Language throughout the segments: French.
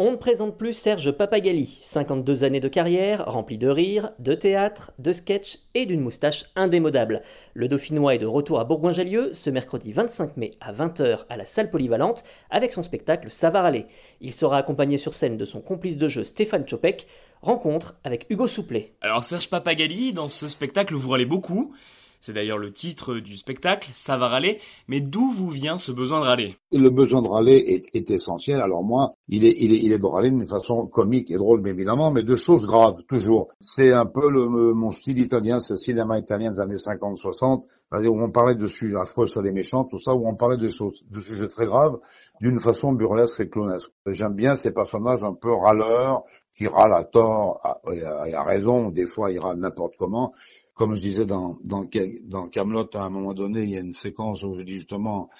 On ne présente plus Serge Papagali, 52 années de carrière, remplie de rires, de théâtre, de sketch et d'une moustache indémodable. Le Dauphinois est de retour à Bourgoin-Jallieu ce mercredi 25 mai à 20h à la salle polyvalente avec son spectacle Savoir aller. Il sera accompagné sur scène de son complice de jeu Stéphane Chopek. Rencontre avec Hugo Souplet. Alors Serge Papagali, dans ce spectacle, vous râlez beaucoup. C'est d'ailleurs le titre du spectacle, ça va râler. Mais d'où vous vient ce besoin de râler? Le besoin de râler est, essentiel. Alors moi, il est, de râler d'une façon comique et drôle, mais évidemment, mais de choses graves, toujours. C'est un peu le, mon style italien, le cinéma italien des années 50-60, où on parlait de sujets affreux sur les méchants, tout ça, où on parlait de sujets très graves, d'une façon burlesque et clownesque. J'aime bien ces personnages un peu râleurs, qui râlent à tort, et à raison, des fois ils râlent n'importe comment, comme je disais dans, dans, dans Camelot, à un moment donné, il y a une séquence où je dis justement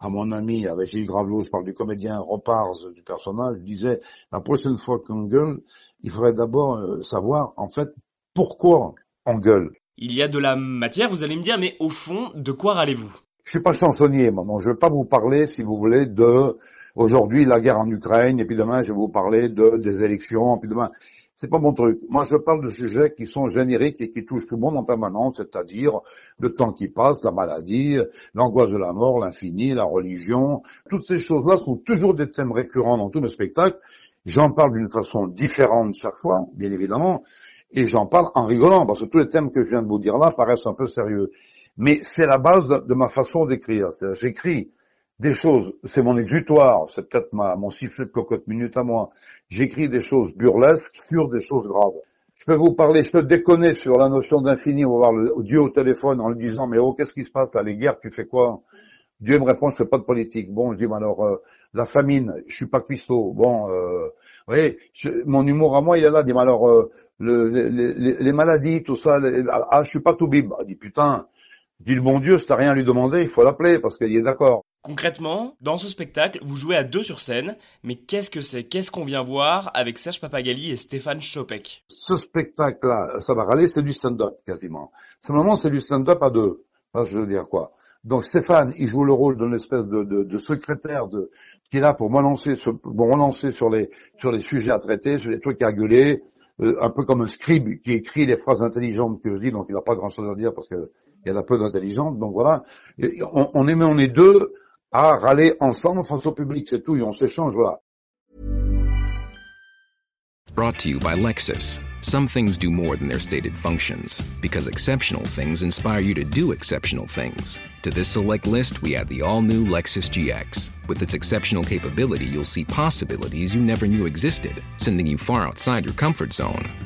à mon ami, avec Gilles Gravelot, je parle du comédien Repars du personnage, je disais, la prochaine fois qu'on gueule, il faudrait d'abord euh, savoir, en fait, pourquoi on gueule. Il y a de la matière, vous allez me dire, mais au fond, de quoi râlez-vous? Je suis pas chansonnier, maman. Je vais pas vous parler, si vous voulez, de aujourd'hui la guerre en Ukraine, et puis demain, je vais vous parler de des élections, et puis demain. C'est pas mon truc. Moi, je parle de sujets qui sont génériques et qui touchent tout le monde en permanence, c'est-à-dire le temps qui passe, la maladie, l'angoisse de la mort, l'infini, la religion. Toutes ces choses-là sont toujours des thèmes récurrents dans tous mes spectacles. J'en parle d'une façon différente chaque fois, bien évidemment, et j'en parle en rigolant, parce que tous les thèmes que je viens de vous dire là paraissent un peu sérieux. Mais c'est la base de, ma façon d'écrire. J'écris des choses, c'est mon exutoire, c'est peut-être ma, mon sifflet de cocotte minute à moi. J'écris des choses burlesques sur des choses graves. Je peux vous parler, je peux déconner sur la notion d'infini, on va voir Dieu au téléphone en lui disant, mais oh, qu'est-ce qui se passe là, les guerres, tu fais quoi? Dieu me répond, je fais pas de politique. Bon, je dis, mais alors, euh, la famine, je suis pas cuistot. Bon, euh, vous voyez, mon humour à moi, il est là, il dit, mais alors, euh, le, les, maladies, tout ça, les, ah, je suis pas tout bib. Il dit, putain, dis le bon Dieu, si t'as rien à lui demander, il faut l'appeler, parce qu'il est d'accord. Concrètement, dans ce spectacle, vous jouez à deux sur scène, mais qu'est-ce que c'est? Qu'est-ce qu'on vient voir avec Serge Papagali et Stéphane Chopek? Ce spectacle-là, ça va râler, c'est du stand-up quasiment. Simplement, c'est du stand-up à deux. Enfin, je veux dire quoi? Donc Stéphane, il joue le rôle d'une espèce de, secrétaire de, qui est là pour sur, pour relancer sur les, sujets à traiter, sur les trucs à gueuler, euh, un peu comme un scribe qui écrit les phrases intelligentes que je dis, donc il n'a pas grand-chose à dire parce que il y en a peu d'intelligentes. Donc voilà, on, est, on est deux à râler ensemble face au public, c'est tout, et on s'échange, voilà. Brought to you by Lexus. Some things do more than their stated functions, because exceptional things inspire you to do exceptional things. To this select list, we add the all new Lexus GX. With its exceptional capability, you'll see possibilities you never knew existed, sending you far outside your comfort zone.